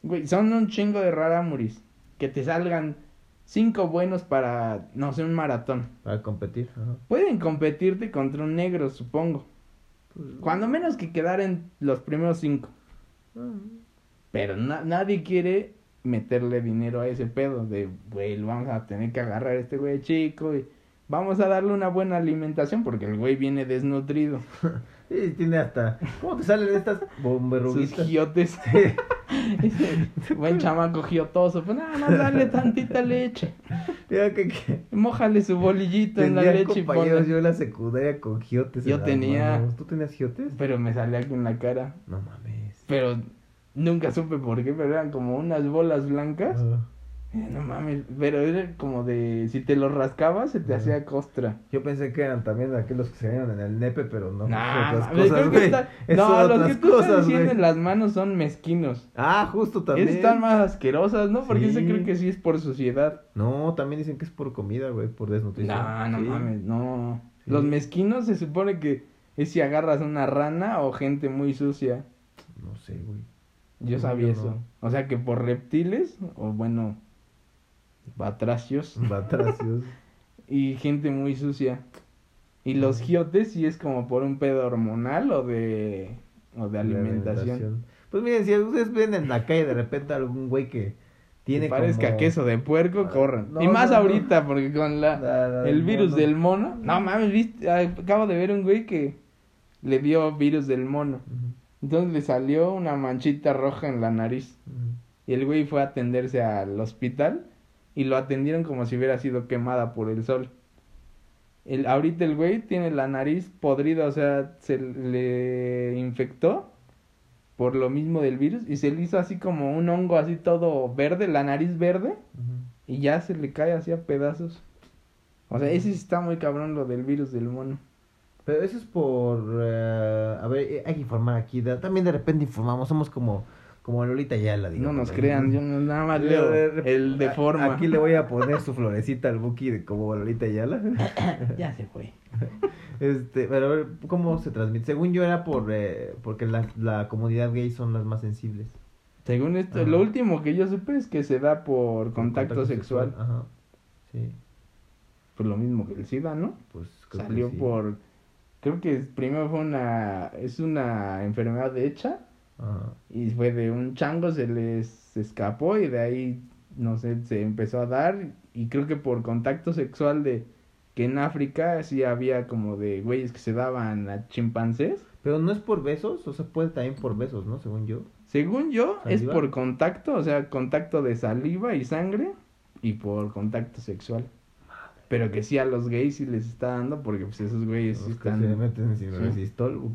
Güey, son un chingo de raramuris. Que te salgan cinco buenos para, no sé, un maratón. Para competir. Ajá. Pueden competirte contra un negro, supongo. Pues, Cuando menos que quedar en los primeros cinco. ah, Pero na- nadie quiere meterle dinero a ese pedo de, güey, lo vamos a tener que agarrar a este güey chico y vamos a darle una buena alimentación porque el güey viene desnutrido. Sí, tiene hasta. ¿Cómo te salen estas Sus bomberruguitas? giotes. Ese buen chamaco giotoso. Pues nada más dale tantita leche. Mira que, que Mójale su bolillito en la leche y ponle. yo en la secundaria con giotes. Yo tenía- manos. ¿Tú tenías giotes? Pero me salía aquí en la cara. No mames. Pero nunca supe por qué, pero eran como unas bolas blancas. No mames, pero era como de si te lo rascabas se te hacía costra. Yo pensé que eran también aquellos que se veían en el nepe, pero no. Nah, son otras mames, creo cosas, que güey. está- Es No, los que tú estás diciendo en las manos son mezquinos. Ah, justo también. Están más asquerosas, ¿no? Porque Sí. creo que sí es por suciedad. No, también dicen que es por comida, güey, por desnutrición. No, no Sí. mames, no. Sí. Los mezquinos se supone que es si agarras una rana o gente muy sucia. No sé, güey. Yo No, sabía yo eso. O sea que por reptiles, o bueno, batracios, Batracios. y gente muy sucia. Y los giotes sí es como por un pedo hormonal o de, o de alimentación. Pues miren, si ustedes ven en la calle de repente algún güey que tiene Que parezca como... queso de puerco, Ah, corran. no, y más no, no. ahorita, porque con la, el virus del mono. No mames, viste, acabo de ver un güey que le dio virus del mono. Entonces le salió una manchita roja en la nariz. Y el güey fue a atenderse al hospital y lo atendieron como si hubiera sido quemada por el sol. El, ahorita el güey tiene la nariz podrida, o sea, se le infectó por lo mismo del virus y se le hizo así como un hongo así todo verde, la nariz verde y ya se le cae así a pedazos. O sea, ese está muy cabrón lo del virus del mono. Pero eso es por... eh, a ver, eh, hay que informar aquí. de- también de repente informamos, somos como, como Lolita Yala, digo. No nos crean, yo no- nada más leo el de forma. Aquí le voy a poner su florecita al Buki de como Lolita Yala. Ya se fue. Este, pero a ver, ¿cómo se transmite? Según yo era por eh, porque la, la comunidad gay son las más sensibles. Según esto, Ajá. lo último que yo supe es que se da por contacto, sexual. Ajá. Sí, Pues lo mismo que el SIDA, ¿no? pues creo que Salió sí. por... Creo que primero fue una... Es una enfermedad hecha Ajá. y fue de un chango, se les escapó y de ahí, no sé, se empezó a dar y creo que por contacto sexual de... Que en África sí había como de güeyes que se daban a chimpancés. Pero no es por besos, o sea, puede también por besos, ¿no? Según yo. Según yo, es por contacto, o sea, contacto de saliva y sangre y por contacto sexual. Pero que sí a los gays sí les está dando porque pues esos güeyes sí Los que están... se meten sin Sí.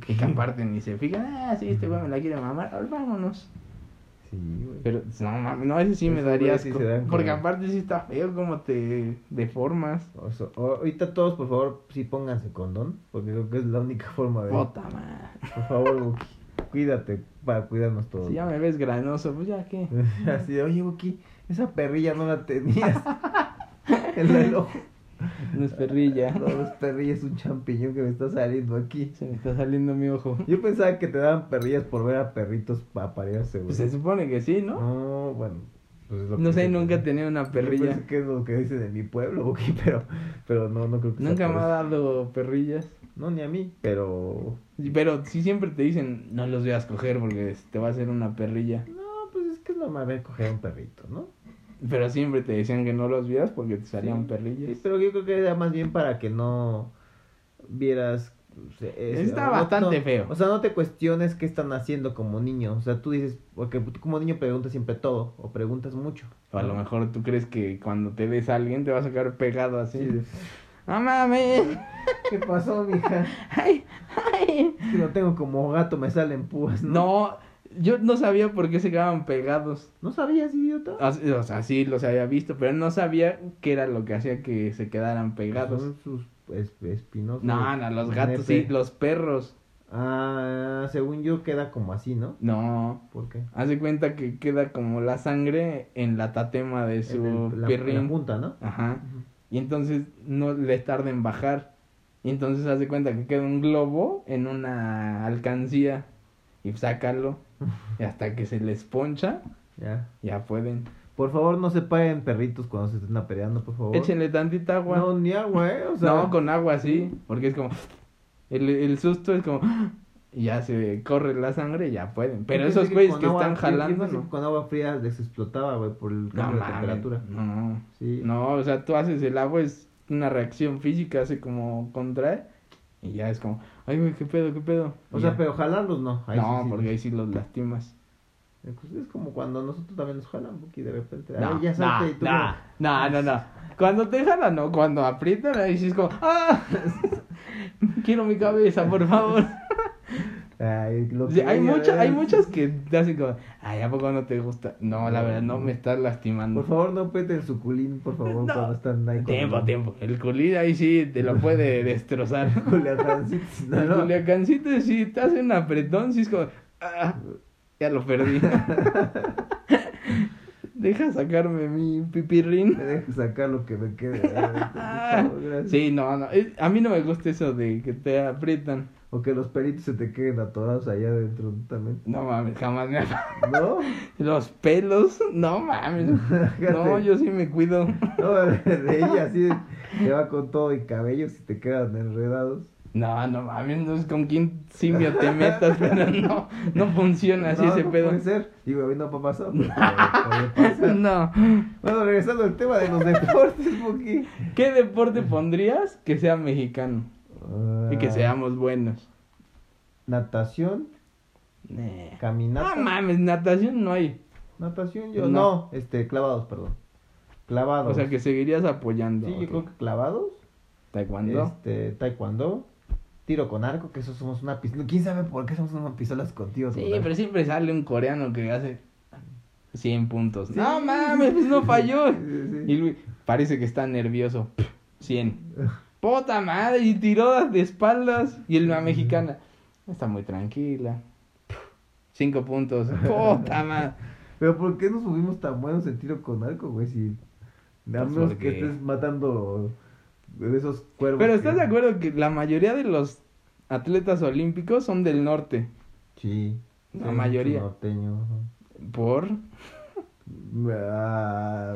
Y que aparte ni se fijan, ah, sí, este güey me la quiere mamar, ahora vámonos. Sí, güey. Pero no, mames, no, ese sí me Esos daría sí asco. dan porque como- aparte sí está feo como te deformas. O sea, o- ahorita todos, por favor, sí pónganse condón, porque creo que es la única forma de... Puta madre. Por favor, Buki, cuídate para cuidarnos todos. Si ya me ves granoso, pues ya qué. Así de, oye, Buki, esa perrilla no la tenías en el ojo. No es perrilla. No, es perrilla, es un champiñón que me está saliendo aquí. Se me está saliendo mi ojo. Yo pensaba que te daban perrillas por ver a perritos aparearse, güey. Pues se supone que sí, ¿no? No, bueno. Pues es lo No que sé, nunca he tenido una perrilla. pensé que es lo que dicen en mi pueblo, ok, pero, pero no, no creo que sea Nunca me ha dado perrillas. No, ni a mí, pero... Pero sí siempre te dicen, no los veas coger porque te va a hacer una perrilla. No, pues es que es normal ver coger un perrito, ¿no? Pero siempre te decían que no los vieras porque te salían Sí, perrillas. Sí, pero yo creo que era más bien para que no vieras... o sea, es- Está bastante no- feo. O sea, no te cuestiones qué están haciendo como niño. O sea, tú dices, porque tú como niño preguntas siempre todo, o preguntas mucho. O a lo mejor tú crees que cuando te ves a alguien te va a sacar pegado así. Sí, ¡No mames! ¿Qué pasó, mija? ¡Ay! ¡Ay! Que lo tengo como gato, me salen púas, ¿no? No, yo no sabía por qué se quedaban pegados. ¿No sabías, idiota? O sea, o sea, sí los había visto, pero no sabía qué era lo que hacía que se quedaran pegados. Son sus es- espinosos. No, no, los gatos nepe. sí, los perros. Ah, según yo queda como así, ¿no? No. ¿Por qué? Haz de cuenta que queda como la sangre en la tatema de su En el- la, pirrín. la punta, ¿no? Ajá. Y entonces no le tarda en bajar. Y entonces haz de cuenta que queda un globo en una alcancía. Y sácalo. Y hasta que se les poncha, Ya. ya pueden. Por favor, no se paren perritos cuando se estén apaleando, por favor. Échenle tantita agua. No, ni agua, ¿eh? O sea, no, con agua sí. Porque es como. El, el susto es como. Y ya se corre la sangre y ya pueden. Pero esos güeyes que agua- están jalando, no. que con agua fría les explotaba, güey, por el No, cambio de mames, temperatura. No. Sí. No, o sea, tú haces el agua, es una reacción física, hace como contrae. Y ya es como, ay, güey, ¿qué pedo, qué pedo? O Y sea, ya. pero jalarlos no. Ahí no, sí, sí. porque ahí sí los lastimas. Eh, pues es como cuando nosotros también nos jalan, porque de repente. No, Ay, ya salte y tú. no, no, no, no. Cuando te jalan, no. Cuando aprietan, ahí sí es como, ¡ah! Quiero mi cabeza, por favor. Ay, lo Sí, que hay, ella mucha, es- hay muchas que te hacen como, ay, ¿a poco no te gusta? No, la verdad, no me estás lastimando. Por favor, no peten su culín, por favor, No. cuando están ahí. con Tiempo, el- tiempo. El culín ahí sí te lo puede destrozar. Culiacancito, si no, no. culiacancito si te hace un apretón, si es como, ah, ya lo perdí. Deja sacarme mi pipirrín. Me dejes sacar lo que me quede. Favor. Sí, no, no. A mí no me gusta eso de que te aprietan. O que los pelitos se te queden atorados allá adentro también. No mames, jamás me ¿No? Los pelos, no mames. No, yo sí me cuido. No, de ella así te va con todo y cabellos y te quedan enredados. No, no mames, no es con quién simio te metas, pero no, no funciona así no, ese no pedo. puede ser. Digo, a mí no me ha pasado. pero. No. Bueno, regresando al tema de los deportes, Poki. ¿Qué deporte pondrías que sea mexicano y que Ah, seamos buenos? Natación, Nee. caminata. No mames, natación no hay. Natación yo. No. No. este, clavados, perdón. Clavados. O sea que seguirías apoyando. Sí, yo creo que clavados. Taekwondo. Este, taekwondo. Tiro con arco, que eso somos una pistola. ¿Quién sabe por qué somos unas pistolas contigo? Sí, pero siempre sale un coreano que hace 100 puntos. Sí. No mames, pues no falló. Sí, sí, sí. Y Luis parece que está nervioso. 100. Puta madre, y tiró de espaldas. Y el la mexicana está muy tranquila. 5 puntos. Puta madre. Pero ¿por qué nos subimos tan buenos en tiro con arco, güey? Si a Pues menos porque- que estés matando de esos cuervos. Pero que- ¿estás de acuerdo que la mayoría de los atletas olímpicos son del norte? Sí. La mayoría. norteño. Por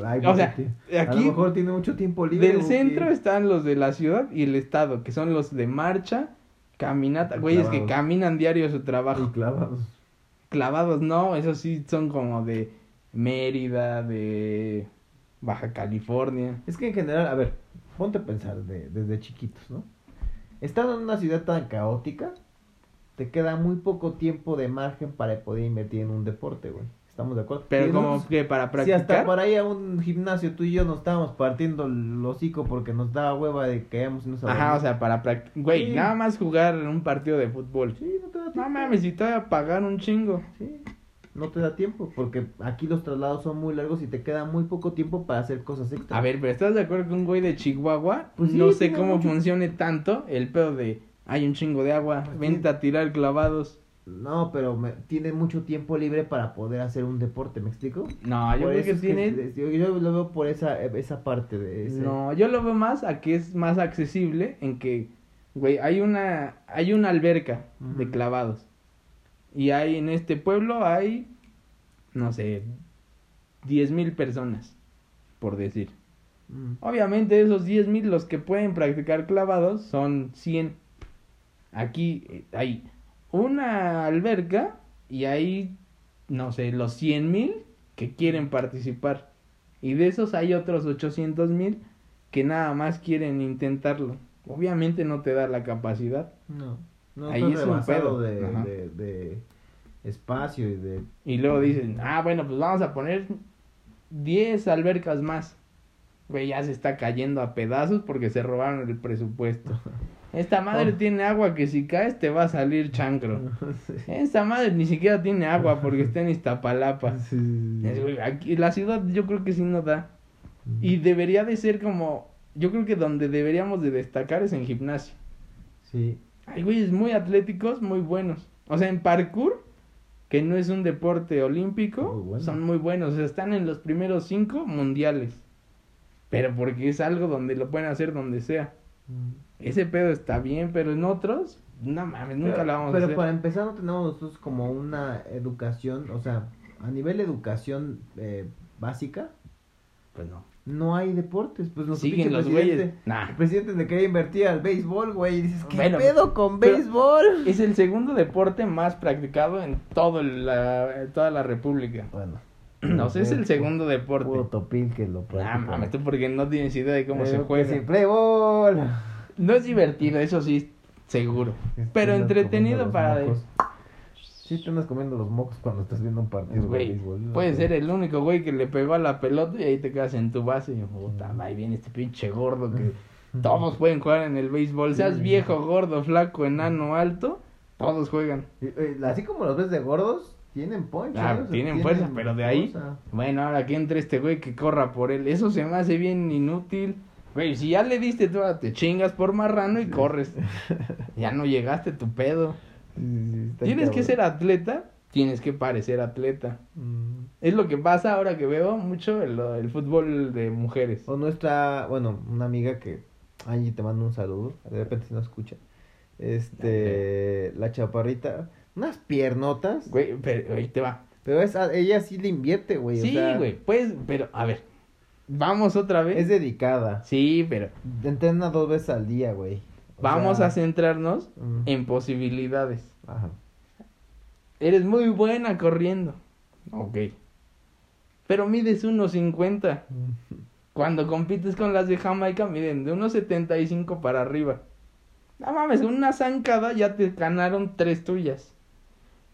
ay, O sea, porque a aquí- lo mejor tiene mucho tiempo libre. del centro están los de la ciudad y el estado, que son los de marcha, caminata, güeyes que caminan diario a su Y trabajo. clavados. Clavados, no, esos sí son como de Mérida, de Baja California. Es que en general, a ver, ponte a pensar de- desde chiquitos, ¿no? Estando en una ciudad tan caótica, te queda muy poco tiempo de margen para poder invertir en un deporte, güey. ¿Estamos de acuerdo? Pero como que para Si practicar. hasta para ir a un gimnasio tú y yo nos estábamos partiendo el hocico porque nos daba hueva de que hayamos unos Ajá, o sea, para practicar. Güey, Sí. nada más jugar en un partido de fútbol. Sí, no te da tiempo. No mames, y te voy a pagar un chingo. Sí, no te da tiempo porque aquí los traslados son muy largos y te queda muy poco tiempo para hacer cosas extras. A ver, pero ¿estás de acuerdo que un güey de Chihuahua Pues sí, no sé cómo mucho- funcione tanto el pedo de hay un chingo de agua, Pues vente a tirar clavados? No, pero me- tiene mucho tiempo libre para poder hacer un deporte, ¿me explico? No, yo Por creo que tiene. yo, yo lo veo por esa, esa parte de ese. No, yo lo veo más a que es más accesible en que, güey, hay una, hay una alberca de clavados. Y hay en este pueblo hay, no sé, 10 mil personas, por decir. Mm. Obviamente esos 10 mil los que pueden practicar clavados son 100. Aquí eh, hay una alberca y hay, no sé, los 100 mil que quieren participar. Y de esos hay otros 800 mil que nada más quieren intentarlo. Obviamente no te da la capacidad. No. No, Ahí es un pedo. de, de, de espacio y de... Y luego dicen, ah, bueno, pues vamos a poner 10 albercas más. Güey, ya se está cayendo a pedazos porque se robaron el presupuesto. Esta madre Oh. tiene agua que si caes te va a salir chancro. Sí. Esta madre ni siquiera tiene agua porque está en Iztapalapa. Sí, aquí, la ciudad yo creo que sí no da. Y debería de ser como, yo creo que donde deberíamos de destacar es en gimnasio. Sí. Hay güeyes muy atléticos, muy buenos. O sea, en parkour, que no es un deporte olímpico, Muy bueno. son muy buenos. O sea, están en los primeros cinco mundiales. Pero porque es algo donde lo pueden hacer donde sea. Ese pedo está bien, pero en otros, no mames, nunca pero, lo vamos pero a hacer. para empezar no tenemos nosotros como una educación, o sea, a nivel de educación eh, básica, Pues no. no hay deportes. Pues Siguen los presidente- güeyes. Nah. El presidente le quería invertir al béisbol, güey, y dices, ¿qué Bueno, pedo con pero- béisbol? Es el segundo deporte más practicado en todo la, en toda la república. Bueno. No sé, es el segundo deporte. Puro topil que lo Nah, practica. mames, tú porque no tienes idea de cómo se juega. sí, Playball. No es divertido, eso sí, seguro. Pero entretenido para... mocos. Sí, te andas comiendo los mocos cuando estás viendo un partido de béisbol. puede ser el único güey que le pegó a la pelota y ahí te quedas en tu base y puta, ahí viene este pinche gordo que todos pueden jugar en el béisbol, seas viejo, gordo, flaco, enano, alto, todos juegan. Eh, Así como los ves de gordos, tienen punch. Ah, ¿eh? Tienen fuerza, pero de ahí, bueno, ahora que entre este güey que corra por él, eso se me hace bien inútil. Güey, si ya le diste tú, te chingas por marrano y corres. Ya no llegaste tu pedo. Sí, sí, Tienes que ser atleta, tienes que parecer atleta. Mm. Es lo que pasa ahora que veo mucho el, el fútbol de mujeres. O nuestra, bueno, una amiga que, Angie, te mando un saludo, de repente si no escucha. Este, la chaparrita, unas piernotas, Güey, pero ahí te va. pero esa, ella sí le invierte, güey. o Sí, sea, güey, pues, pero, a ver, vamos otra vez. Es dedicada. Sí, pero Entrena dos veces al día, güey. O vamos sea, a centrarnos en posibilidades. Ajá. Eres muy buena corriendo. Ok. Pero mides 1.50. Cuando compites con las de Jamaica, miden de 1.75 para arriba. No mames, una zancada ya te ganaron tres tuyas.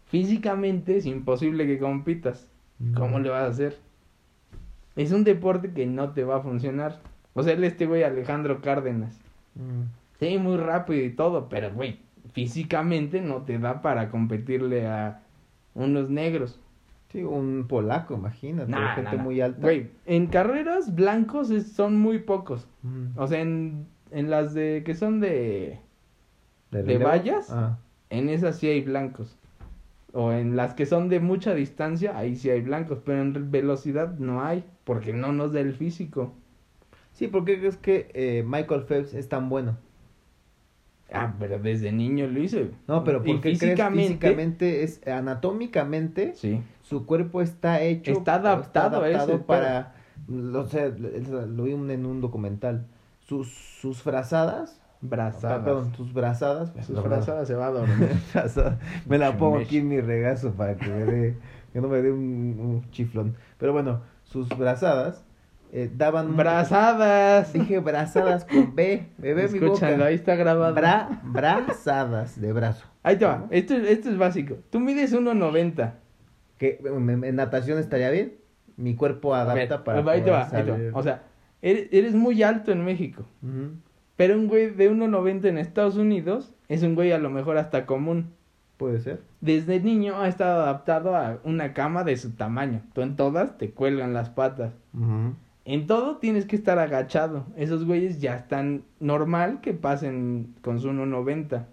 Físicamente es imposible que compitas. ¿Cómo le vas a hacer? Es un deporte que no te va a funcionar. O sea, él este güey Alejandro Cárdenas. Mm. Sí, muy rápido y todo, pero güey, físicamente no te da para competirle a unos negros. Sí, un polaco, imagínate, Nah, gente nah, nah. muy alta. Güey, en carreras blancos es- son muy pocos. Mm. O sea, en, en las de que son de... ¿de vallas? Ah. En esas sí hay blancos. O en las que son de mucha distancia, ahí sí hay blancos. Pero en velocidad no hay, porque no nos da el físico. Sí, porque crees que eh, Michael Phelps es tan bueno? Ah, pero desde niño lo hice. No, pero porque físicamente... físicamente es anatómicamente Sí. su cuerpo está hecho Está adaptado a ese para lo sé, lo vi en un documental sus sus frazadas Brazadas. perdón sus brazadas Sus perdón. brazadas se va a dormir. Me la pongo aquí en mi regazo para que me dé que no me dé un, un chiflón pero bueno sus brazadas eh, daban Brazadas. dije brazadas con B bebé mi boca ahí está grabado. Bra, brazadas de brazo Ahí te va. Esto, esto es básico. Tú mides 1.90. que en, natación estaría bien mi cuerpo ver, adapta para ahí te va, ahí te va. O sea, eres, eres muy alto en México. Ujú. Pero un güey de 1.90 en Estados Unidos es un güey a lo mejor hasta común. Puede ser. Desde niño ha estado adaptado a una cama de su tamaño. Tú en todas te cuelgan las patas. En todo tienes que estar agachado. Esos güeyes ya están normal que pasen con su 1.90.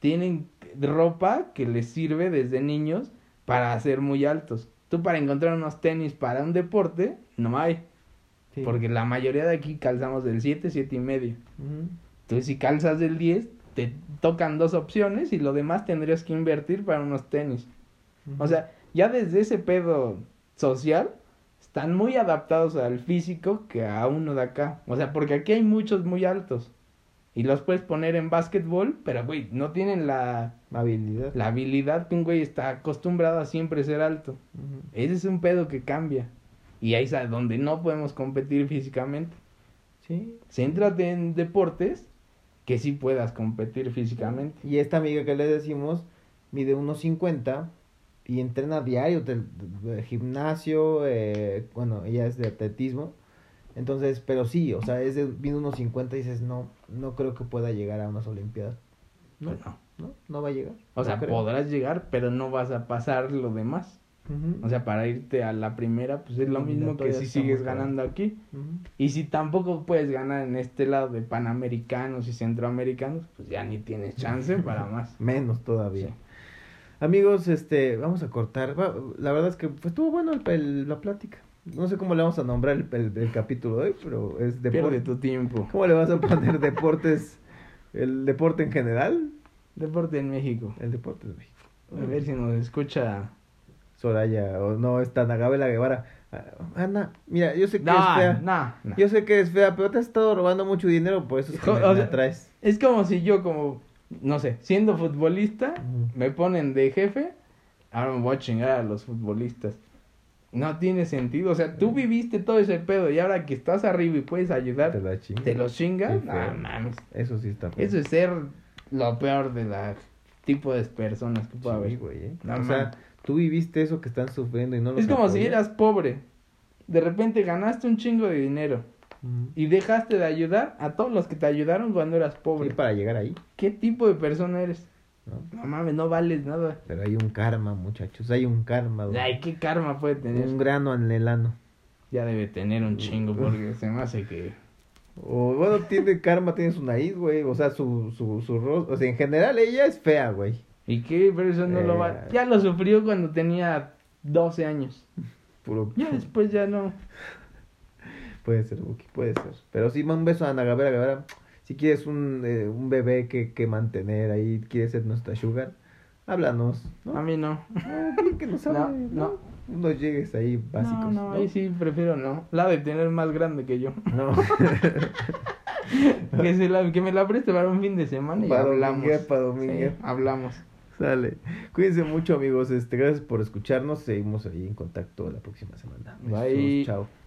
Tienen ropa que les sirve desde niños para ser muy altos. Tú para encontrar unos tenis para un deporte, no hay. Sí. Porque la mayoría de aquí calzamos del 7, 7 y medio. Entonces si calzas del 10, te tocan dos opciones y lo demás tendrías que invertir para unos tenis. O sea, ya desde ese pedo social, están muy adaptados al físico que a uno de acá. O sea, porque aquí hay muchos muy altos. Y los puedes poner en básquetbol, pero, güey, no tienen la, Habilidad. la habilidad que un güey está acostumbrado a siempre ser alto. Ese es un pedo que cambia. Y ahí es donde no podemos competir físicamente. Sí. Céntrate en deportes que sí puedas competir físicamente. Y esta amiga que le decimos mide unos 50 y entrena diario del gimnasio, eh, bueno, ella es de atletismo. Entonces, pero sí, o sea, es de mide unos 50 y dices, no, no creo que pueda llegar a unas olimpiadas. No, no. no, no va a llegar. O no sea, creo. podrás llegar, pero no vas a pasar lo demás. O sea, para irte a la primera, pues es lo mismo que si sigues ganando aquí. Y si tampoco puedes ganar en este lado de panamericanos y centroamericanos, pues ya ni tienes chance para más. Menos todavía. Sí. Amigos, este, vamos a cortar. La verdad es que pues, estuvo bueno el- el- la plática. No sé cómo le vamos a nombrar el, el- capítulo de hoy, pero es Pierde deporte. tu tiempo. ¿Cómo le vas a poner deportes? ¿El deporte en general? Deporte en México. El deporte de México. A ver si nos escucha. Soraya, o no, está Nagabela Guevara. Ah, Ana, mira, yo sé que es fea. no. Yo sé que es fea, pero te has estado robando mucho dinero, por eso es que Jo- me, o me sea, atraes. Es como si yo, como, no sé, siendo futbolista, me ponen de jefe, ahora me voy a chingar a los futbolistas. No tiene sentido. O sea, tú viviste todo ese pedo y ahora que estás arriba y puedes Te ayudar, la chingas. te los chingas. No mames. Eso sí está feo. Eso es ser lo peor de la tipo de personas que pueda Sí, haber. güey, ¿eh? No o sea. Tú viviste eso que están sufriendo y no lo Es como si eras pobre. De repente ganaste un chingo de dinero y dejaste de ayudar a todos los que te ayudaron cuando eras pobre. para llegar ahí, ¿Qué tipo de persona eres? ¿no? No mames, no vales nada. Pero hay un karma, muchachos, hay un karma. güey. Ay, qué karma puede tener. Un grano en el ano. Ya debe tener un chingo porque se me hace que... O bueno, tiene karma, tiene su nariz, güey. O sea, su, su, su rostro. O sea, en general ella es fea, güey. ¿Y qué? Pero eso no lo va... Eh. Ya lo sufrió cuando tenía 12 años. Puro... Ya después ya no. Puede ser, Buki, puede ser. Pero sí, un beso a Ana Gabriela Guevara. Si quieres un, eh, un bebé que, que mantener ahí, quieres ser nuestra sugar, háblanos. ¿no? A mí no. No, bien que nos No, hable, ¿no? llegues ahí básicos. no, no, ahí sí prefiero no. La de tener más grande que yo. No. que, se la, que me la preste para un fin de semana y Para hablamos. para. Sí, hablamos. Sale. Cuídense mucho, amigos. Este, gracias por escucharnos. Seguimos ahí en contacto la próxima semana. Bye. Besos, Chao.